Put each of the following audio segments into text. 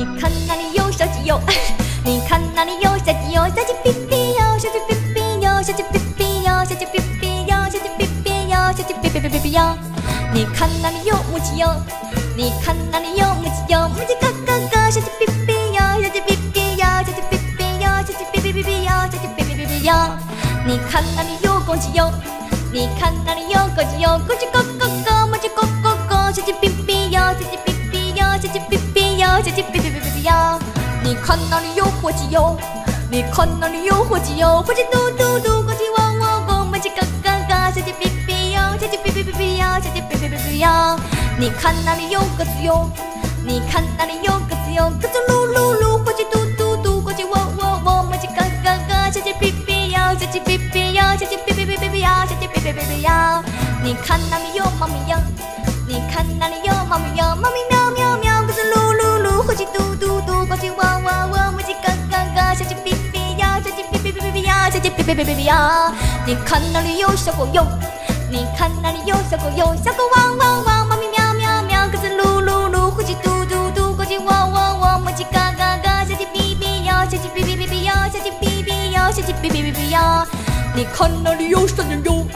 你看那里有小鸡哟，你看那里有小鸡哟，小鸡哔哔哟，小鸡哔哔哟，小鸡哔哔哟，小鸡哔哔哟，小鸡哔哔哟，小鸡哔哔哔哔哔哟。你看那里有母鸡哟，你看那里有母鸡哟，母鸡咯咯咯，小鸡哔哔哟，小鸡哔哔哟，小鸡哔哔哟，小鸡哔哔哔哔哟，小鸡哔哔哔哔哟。你看那里有公鸡哟，你看那里有公鸡哟，公鸡咯咯咯，母鸡咯咯咯，小鸡哔哔哟，小鸡你看那里有火鸡哟，你看那里有火鸡哟，火鸡嘟嘟嘟，公鸡汪汪汪，母鸡咯咯咯，小鸡哔哔哟，小鸡哔哔哔哔哟，小鸡哔哔哔哔哟。你看那里有鸽子哟，你看那里有鸽子哟，鸽子噜噜噜，火鸡嘟嘟嘟，公鸡汪汪汪，母鸡咯咯咯，小鸡哔哔哟，小鸡哔哔哟，小鸡哔哔哔哔哔哟，小鸡哔哔哔哔哟。你看那里有猫咪哟，你看那里有猫咪哟，猫咪鸡汪汪汪，母鸡咯咯咯，小鸡哔哔哟，小鸡哔哔哔哔哔哟，小鸡哔哔哔哔哔哟。你看那里有小狗哟，你看那里有小狗哟，小狗汪汪汪，猫咪喵喵喵，鸽子噜噜噜，火鸡嘟嘟嘟，公鸡汪汪汪，母鸡嘎嘎嘎，小鸡哔哔哟，小鸡哔哔哔哔哟，小鸡哔哔哟，小鸡哔哔哔哔哟。你看那里有山羊哟，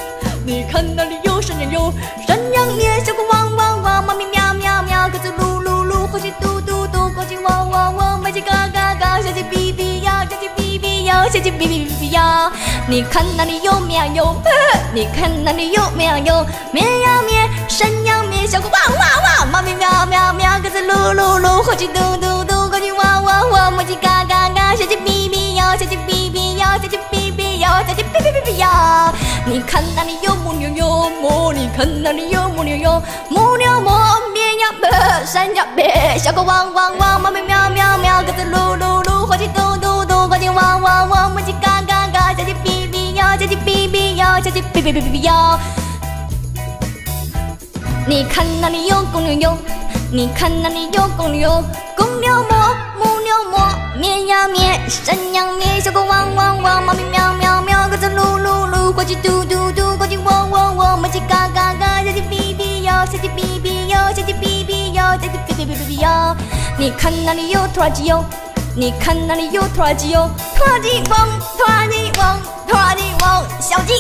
你看那里有山羊哟，山羊咩，小狗汪汪汪，猫咪小鸡哔哔哔哔呀。你看那里有绵羊哟，你看那里有绵羊哟，绵羊咩，山羊咩，小狗汪汪汪，猫咪喵喵喵，鸽子噜噜噜，火鸡嘟嘟嘟，公鸡汪汪汪，母鸡嘎嘎嘎，小鸡哔哔哟，小鸡哔哔哟，小鸡哔哔哟，小鸡哔哔哔哔哟。你看那里有母牛哟，母，你看那里有母牛哟，母牛么，绵羊咩，山羊咩，小狗汪汪汪，猫咪喵喵喵，鸽子噜噜噜，火鸡嘟嘟嘟，公鸡汪哔哔哔哔哔哟。你看那里有公牛哟，你看那里有公牛哟，公牛么，母牛么，绵羊咩，山羊咩，小狗汪汪汪，猫咪喵喵喵，鸽子噜噜噜，火鸡嘟嘟嘟，公鸡喔喔喔，母鸡嘎嘎嘎，小鸡哔哔哟，小鸡哔哔哟，小鸡哔哔哟，小鸡哔哔哔哔哔哟。你看那里有拖拉机哟，你看那里有拖拉机哟，拖拉机嗡，拖拉机嗡，拖拉机嗡，小鸡。